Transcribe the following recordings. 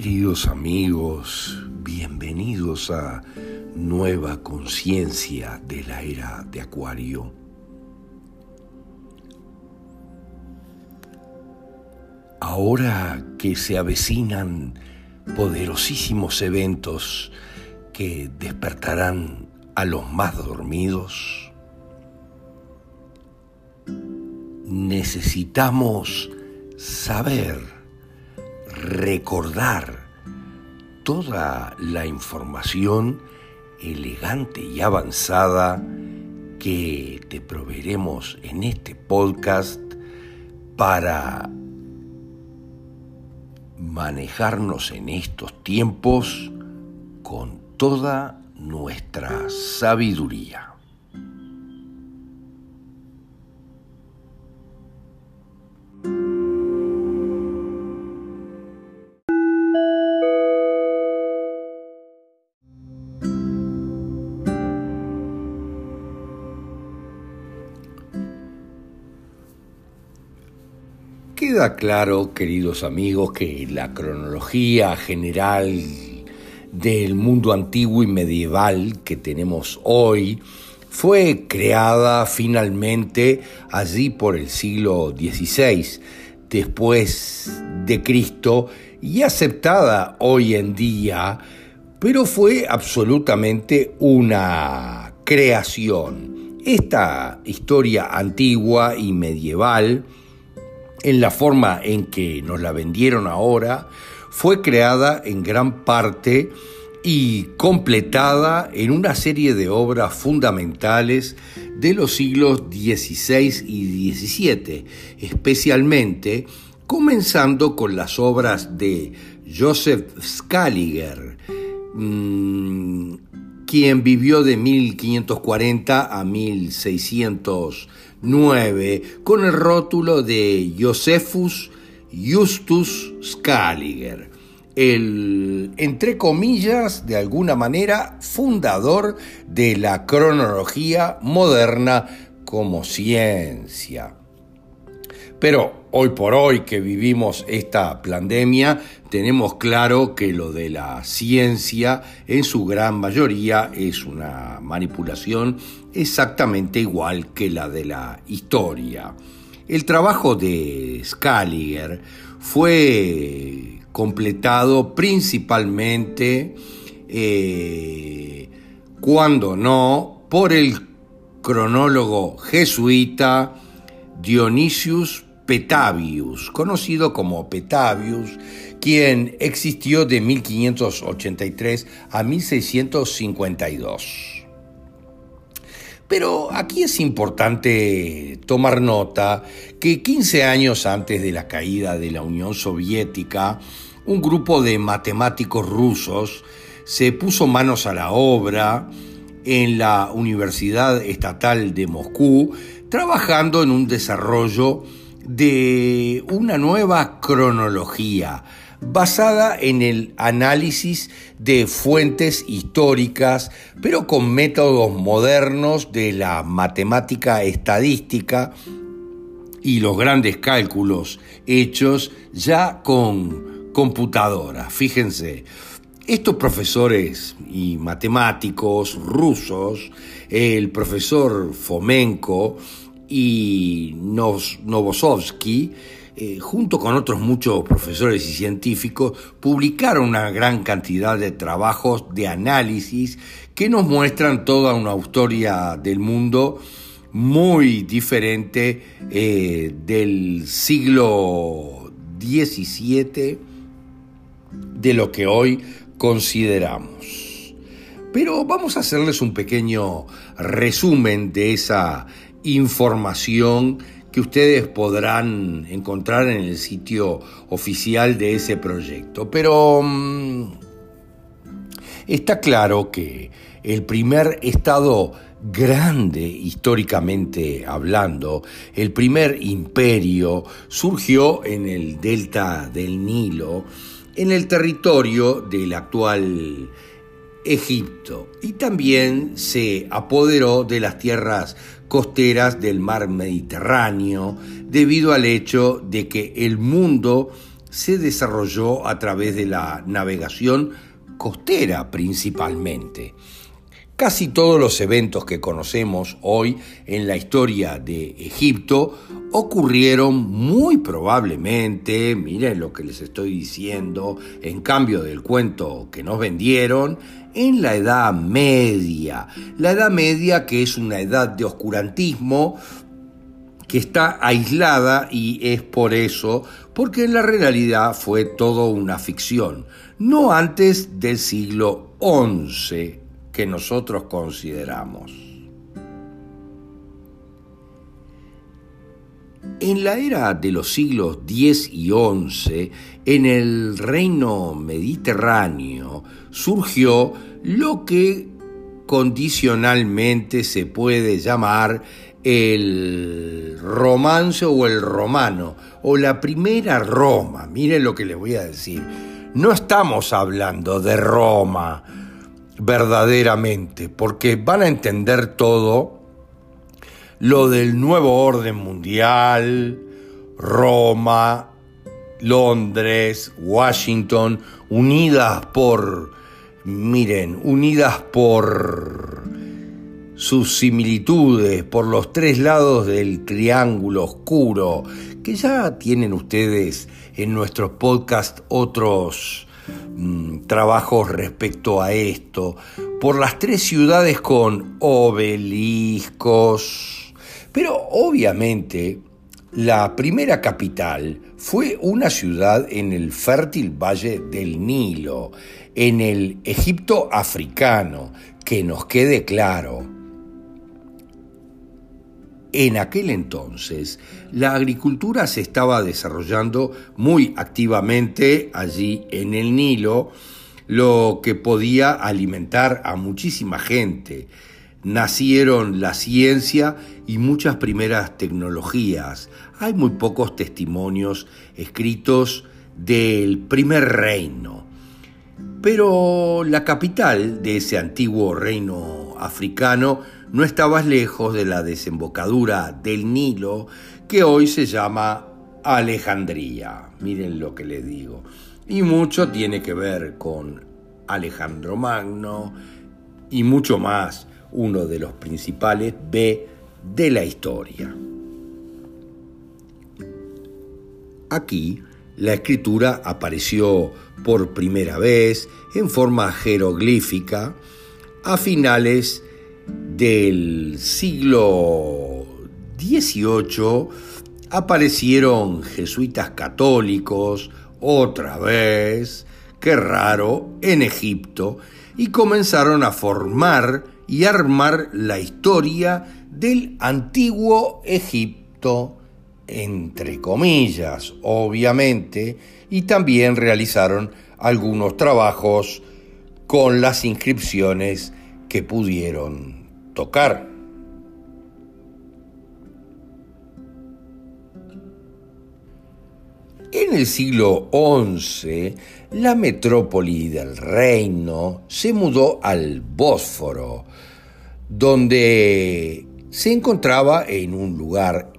Queridos amigos, bienvenidos a Nueva Conciencia de la Era de Acuario. Ahora que se avecinan poderosísimos eventos que despertarán a los más dormidos, necesitamos saber recordar toda la información elegante y avanzada que te proveeremos en este podcast para manejarnos en estos tiempos con toda nuestra sabiduría. Queda claro, queridos amigos, que la cronología general del mundo antiguo y medieval que tenemos hoy fue creada finalmente allí por el siglo XVI después de Cristo y aceptada hoy en día, pero fue absolutamente una creación. Esta historia antigua y medieval en la forma en que nos la vendieron ahora, fue creada en gran parte y completada en una serie de obras fundamentales de los siglos XVI y XVII, especialmente comenzando con las obras de Joseph Scaliger, mm, quien vivió de 1540 a 1609 con el rótulo de Josephus Justus Scaliger, el, entre comillas, de alguna manera, fundador de la cronología moderna como ciencia. Pero hoy por hoy que vivimos esta pandemia, tenemos claro que lo de la ciencia en su gran mayoría es una manipulación exactamente igual que la de la historia. El trabajo de Scaliger fue completado principalmente, eh, cuando no, por el cronólogo jesuita Dionisius Petavius, conocido como Petavius, quien existió de 1583 a 1652. Pero aquí es importante tomar nota que 15 años antes de la caída de la Unión Soviética, un grupo de matemáticos rusos se puso manos a la obra en la Universidad Estatal de Moscú, trabajando en un desarrollo de una nueva cronología basada en el análisis de fuentes históricas, pero con métodos modernos de la matemática estadística y los grandes cálculos hechos ya con computadora. Fíjense, estos profesores y matemáticos rusos, el profesor Fomenko, y Novosovsky, eh, junto con otros muchos profesores y científicos, publicaron una gran cantidad de trabajos de análisis que nos muestran toda una historia del mundo muy diferente eh, del siglo XVII de lo que hoy consideramos. Pero vamos a hacerles un pequeño resumen de esa información que ustedes podrán encontrar en el sitio oficial de ese proyecto. Pero mm, está claro que el primer estado grande históricamente hablando, el primer imperio surgió en el delta del Nilo, en el territorio del actual Egipto y también se apoderó de las tierras costeras del mar Mediterráneo debido al hecho de que el mundo se desarrolló a través de la navegación costera principalmente. Casi todos los eventos que conocemos hoy en la historia de Egipto ocurrieron muy probablemente, miren lo que les estoy diciendo, en cambio del cuento que nos vendieron, en la Edad Media. La Edad Media que es una edad de oscurantismo que está aislada y es por eso, porque en la realidad fue todo una ficción, no antes del siglo XI que nosotros consideramos. En la era de los siglos X y XI, en el reino mediterráneo surgió lo que condicionalmente se puede llamar el romance o el romano, o la primera Roma. Miren lo que les voy a decir. No estamos hablando de Roma verdaderamente, porque van a entender todo lo del nuevo orden mundial, Roma, Londres, Washington, unidas por, miren, unidas por sus similitudes por los tres lados del triángulo oscuro, que ya tienen ustedes en nuestros podcast otros mm, trabajos respecto a esto, por las tres ciudades con obeliscos. Pero obviamente la primera capital fue una ciudad en el fértil valle del Nilo, en el Egipto africano, que nos quede claro en aquel entonces, la agricultura se estaba desarrollando muy activamente allí en el Nilo, lo que podía alimentar a muchísima gente. Nacieron la ciencia y muchas primeras tecnologías. Hay muy pocos testimonios escritos del primer reino. Pero la capital de ese antiguo reino africano no estabas lejos de la desembocadura del Nilo que hoy se llama Alejandría. Miren lo que les digo. Y mucho tiene que ver con Alejandro Magno y mucho más, uno de los principales B de la historia. Aquí la escritura apareció por primera vez en forma jeroglífica a finales del siglo XVIII aparecieron jesuitas católicos, otra vez, qué raro, en Egipto, y comenzaron a formar y armar la historia del antiguo Egipto, entre comillas, obviamente, y también realizaron algunos trabajos con las inscripciones que pudieron tocar. En el siglo XI, la metrópoli del reino se mudó al Bósforo, donde se encontraba en un lugar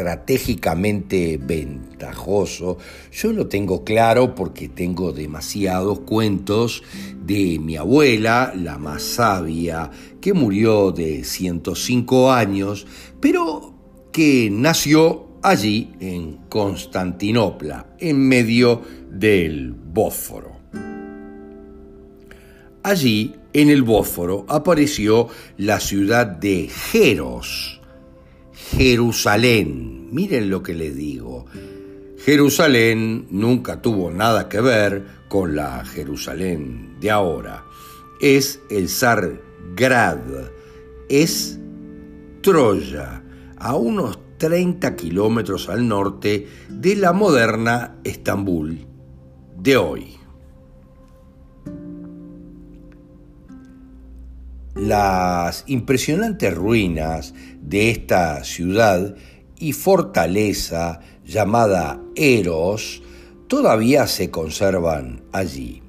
estratégicamente ventajoso. Yo lo tengo claro porque tengo demasiados cuentos de mi abuela, la más sabia, que murió de 105 años, pero que nació allí en Constantinopla, en medio del Bósforo. Allí, en el Bósforo, apareció la ciudad de Jeros, Jerusalén. Miren lo que les digo. Jerusalén nunca tuvo nada que ver con la Jerusalén de ahora. Es el Sargrad, es Troya, a unos 30 kilómetros al norte de la moderna Estambul de hoy. Las impresionantes ruinas de esta ciudad y fortaleza llamada Eros todavía se conservan allí.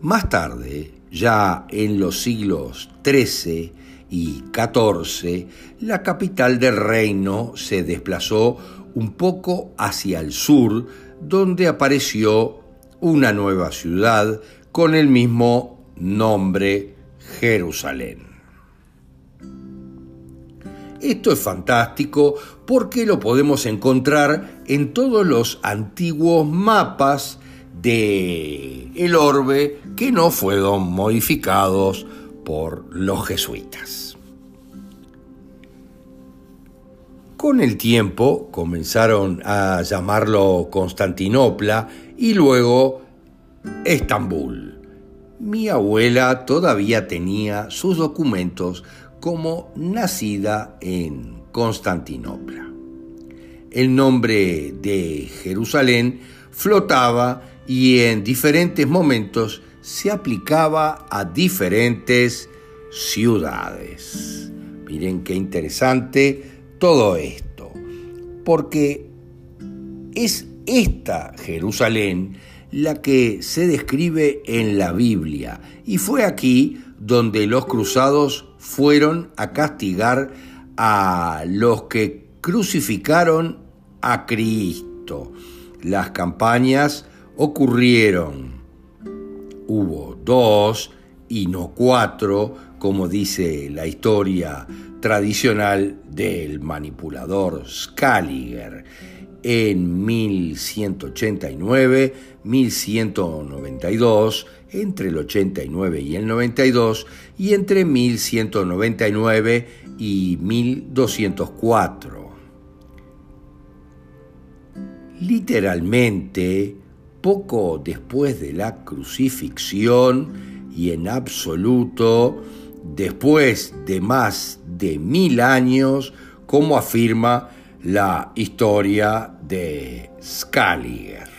Más tarde, ya en los siglos XIII y XIV, la capital del reino se desplazó un poco hacia el sur, donde apareció una nueva ciudad con el mismo nombre, Jerusalén. Esto es fantástico porque lo podemos encontrar en todos los antiguos mapas de el orbe que no fueron modificados por los jesuitas. Con el tiempo comenzaron a llamarlo Constantinopla y luego Estambul. Mi abuela todavía tenía sus documentos como nacida en Constantinopla. El nombre de Jerusalén flotaba y en diferentes momentos se aplicaba a diferentes ciudades. Miren qué interesante todo esto, porque es esta Jerusalén la que se describe en la Biblia y fue aquí donde los cruzados fueron a castigar a los que crucificaron a Cristo. Las campañas ocurrieron. Hubo dos y no cuatro, como dice la historia tradicional del manipulador Scaliger en 1189, 1192, entre el 89 y el 92 y entre 1199 y 1204. Literalmente, poco después de la crucifixión y en absoluto, después de más de mil años, como afirma la historia de Scaliger.